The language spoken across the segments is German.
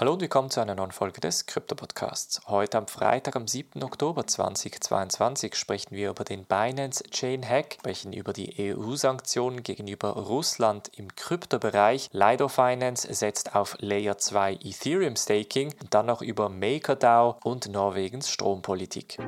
Hallo und willkommen zu einer neuen Folge des Krypto-Podcasts. Heute am Freitag, am 7. Oktober 2022, sprechen wir über den Binance Chain Hack, sprechen über die EU-Sanktionen gegenüber Russland im Kryptobereich. Lido Finance setzt auf Layer 2 Ethereum Staking und dann noch über MakerDAO und Norwegens Strompolitik.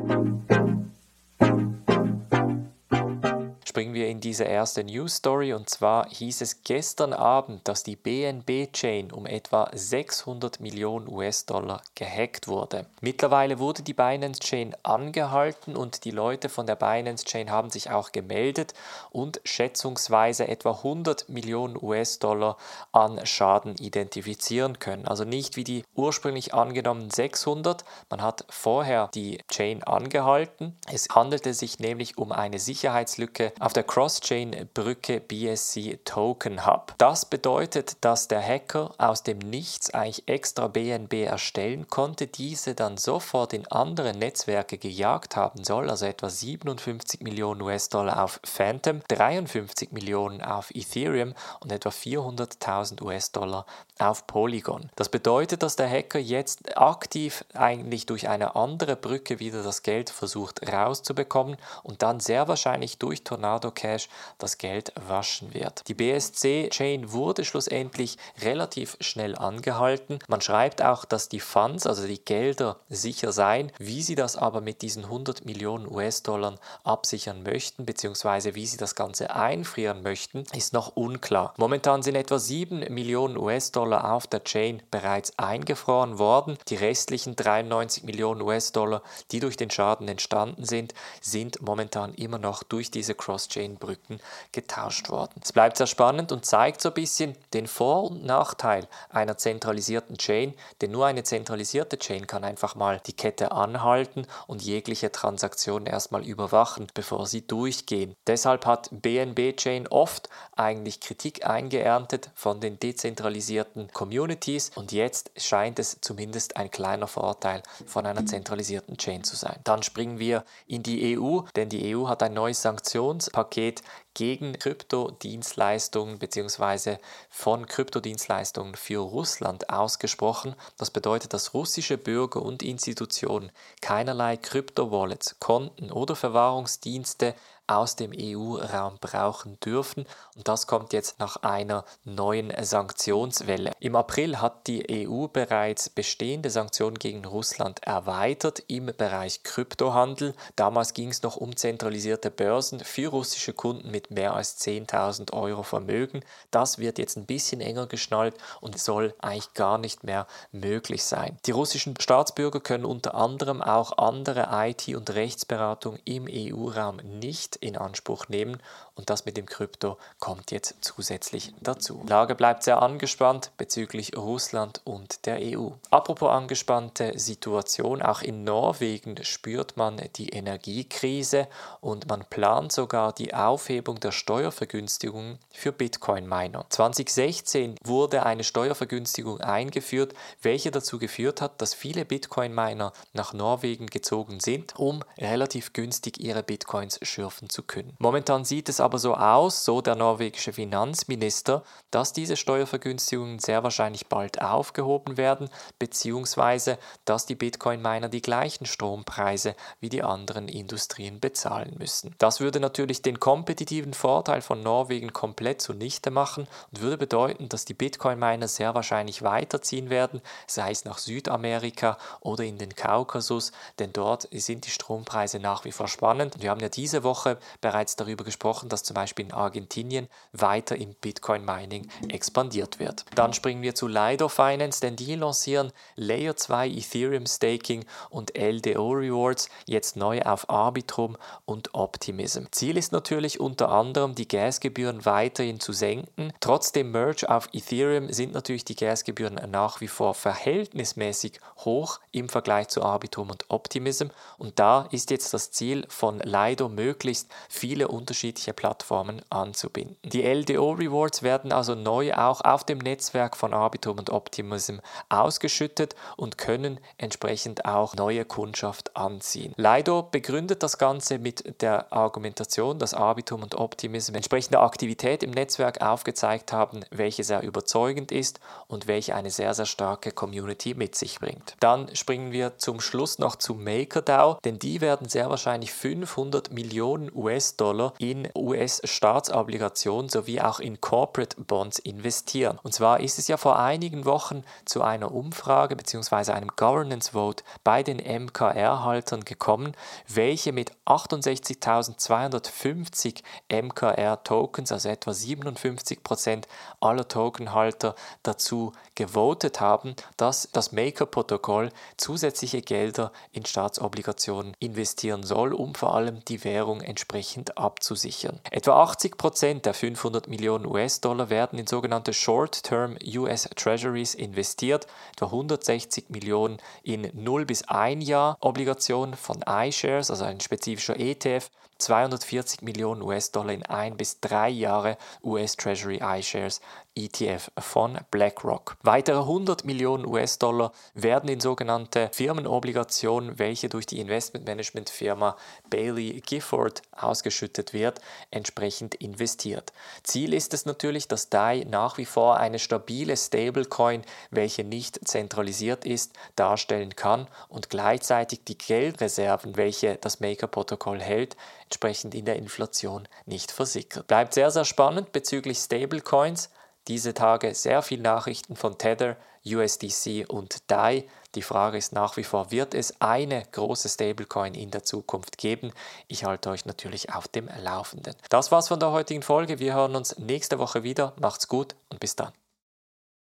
Springen wir in diese erste News Story und zwar hieß es gestern Abend, dass die BNB Chain um etwa 600 Millionen US-Dollar gehackt wurde. Mittlerweile wurde die Binance Chain angehalten und die Leute von der Binance Chain haben sich auch gemeldet und schätzungsweise etwa 100 Millionen US-Dollar an Schaden identifizieren können. Also nicht wie die ursprünglich angenommenen 600. Man hat vorher die Chain angehalten. Es handelte sich nämlich um eine Sicherheitslücke auf der Cross-Chain-Brücke BSC Token Hub. Das bedeutet, dass der Hacker aus dem Nichts eigentlich extra BNB erstellen konnte, diese dann sofort in andere Netzwerke gejagt haben soll, also etwa 57 Millionen US-Dollar auf Phantom, 53 Millionen auf Ethereum und etwa 400.000 US-Dollar auf Polygon. Das bedeutet, dass der Hacker jetzt aktiv eigentlich durch eine andere Brücke wieder das Geld versucht rauszubekommen und dann sehr wahrscheinlich durch Tornado Tornado Cash das Geld waschen wird. Die BSC-Chain wurde schlussendlich relativ schnell angehalten. Man schreibt auch, dass die Funds, also die Gelder, sicher seien. Wie sie das aber mit diesen 100 Millionen US-Dollar absichern möchten, beziehungsweise wie sie das Ganze einfrieren möchten, ist noch unklar. Momentan sind etwa 7 Millionen US-Dollar auf der Chain bereits eingefroren worden. Die restlichen 93 Millionen US-Dollar, die durch den Schaden entstanden sind, sind momentan immer noch durch diese Cross Cross-Chain-Brücken getauscht worden. Es bleibt sehr spannend und zeigt so ein bisschen den Vor- und Nachteil einer zentralisierten Chain, denn nur eine zentralisierte Chain kann einfach mal die Kette anhalten und jegliche Transaktion erstmal überwachen, bevor sie durchgehen. Deshalb hat BNB Chain oft eigentlich Kritik eingeerntet von den dezentralisierten Communities und jetzt scheint es zumindest ein kleiner Vorteil von einer zentralisierten Chain zu sein. Dann springen wir in die EU, denn die EU hat ein neues Sanktions Paket gegen Kryptodienstleistungen bzw. von Kryptodienstleistungen für Russland ausgesprochen. Das bedeutet, dass russische Bürger und Institutionen keinerlei Kryptowallets, Konten oder Verwahrungsdienste aus dem EU-Raum brauchen dürfen. Und das kommt jetzt nach einer neuen Sanktionswelle. Im April hat die EU bereits bestehende Sanktionen gegen Russland erweitert im Bereich Kryptohandel. Damals ging es noch um zentralisierte Börsen für russische Kunden mit mehr als 10.000 Euro Vermögen. Das wird jetzt ein bisschen enger geschnallt und soll eigentlich gar nicht mehr möglich sein. Die russischen Staatsbürger können unter anderem auch andere IT- und Rechtsberatung im EU-Raum nicht in Anspruch nehmen und das mit dem Krypto kommt jetzt zusätzlich dazu. Die Lage bleibt sehr angespannt bezüglich Russland und der EU. Apropos angespannte Situation, auch in Norwegen spürt man die Energiekrise und man plant sogar die Aufhebung der Steuervergünstigung für Bitcoin-Miner. 2016 wurde eine Steuervergünstigung eingeführt, welche dazu geführt hat, dass viele Bitcoin-Miner nach Norwegen gezogen sind, um relativ günstig ihre Bitcoins schürfen zu können. Momentan sieht es aber so aus, so der norwegische Finanzminister, dass diese Steuervergünstigungen sehr wahrscheinlich bald aufgehoben werden, beziehungsweise dass die Bitcoin-Miner die gleichen Strompreise wie die anderen Industrien bezahlen müssen. Das würde natürlich den kompetitiven Vorteil von Norwegen komplett zunichte machen und würde bedeuten, dass die Bitcoin-Miner sehr wahrscheinlich weiterziehen werden, sei es nach Südamerika oder in den Kaukasus, denn dort sind die Strompreise nach wie vor spannend. Wir haben ja diese Woche bereits darüber gesprochen, dass zum Beispiel in Argentinien weiter im Bitcoin-Mining expandiert wird. Dann springen wir zu Lido Finance, denn die lancieren Layer 2 Ethereum Staking und LDO Rewards jetzt neu auf Arbitrum und Optimism. Ziel ist natürlich unter anderem, die Gasgebühren weiterhin zu senken. Trotz dem Merge auf Ethereum sind natürlich die Gasgebühren nach wie vor verhältnismäßig hoch im Vergleich zu Arbitrum und Optimism. Und da ist jetzt das Ziel von Lido möglichst viele unterschiedliche Plattformen anzubinden. Die LDO Rewards werden also neu auch auf dem Netzwerk von Arbitrum und Optimism ausgeschüttet und können entsprechend auch neue Kundschaft anziehen. Lido begründet das Ganze mit der Argumentation, dass Arbitrum und Optimism entsprechende Aktivität im Netzwerk aufgezeigt haben, welche sehr überzeugend ist und welche eine sehr, sehr starke Community mit sich bringt. Dann springen wir zum Schluss noch zu MakerDAO, denn die werden sehr wahrscheinlich 500 Millionen US-Dollar in US-Staatsobligationen sowie auch in Corporate Bonds investieren. Und zwar ist es ja vor einigen Wochen zu einer Umfrage bzw. einem Governance Vote bei den MKR-Haltern gekommen, welche mit 68.250 MKR-Tokens, also etwa 57 Prozent aller Tokenhalter, dazu gewotet haben, dass das Maker-Protokoll zusätzliche Gelder in Staatsobligationen investieren soll, um vor allem die Währung entsprechend abzusichern. Etwa 80 Prozent der 500 Millionen US-Dollar werden in sogenannte Short-Term US Treasuries investiert, etwa 160 Millionen in 0 bis 1 Jahr Obligationen von iShares, also ein spezifischer ETF, 240 Millionen US-Dollar in 1 bis 3 Jahre US Treasury iShares ETF von BlackRock. Weitere 100 Millionen US-Dollar werden in sogenannte Firmenobligationen, welche durch die Investmentmanagement-Firma Bailey Gifford ausgeschüttet wird, entsprechend investiert. Ziel ist es natürlich, dass DAI nach wie vor eine stabile Stablecoin, welche nicht zentralisiert ist, darstellen kann und gleichzeitig die Geldreserven, welche das Maker-Protokoll hält, entsprechend in der Inflation nicht versickert. Bleibt sehr, sehr spannend bezüglich Stablecoins. Diese Tage sehr viele Nachrichten von Tether, USDC und DAI. Die Frage ist nach wie vor, wird es eine große Stablecoin in der Zukunft geben? Ich halte euch natürlich auf dem Laufenden. Das war's von der heutigen Folge. Wir hören uns nächste Woche wieder. Macht's gut und bis dann.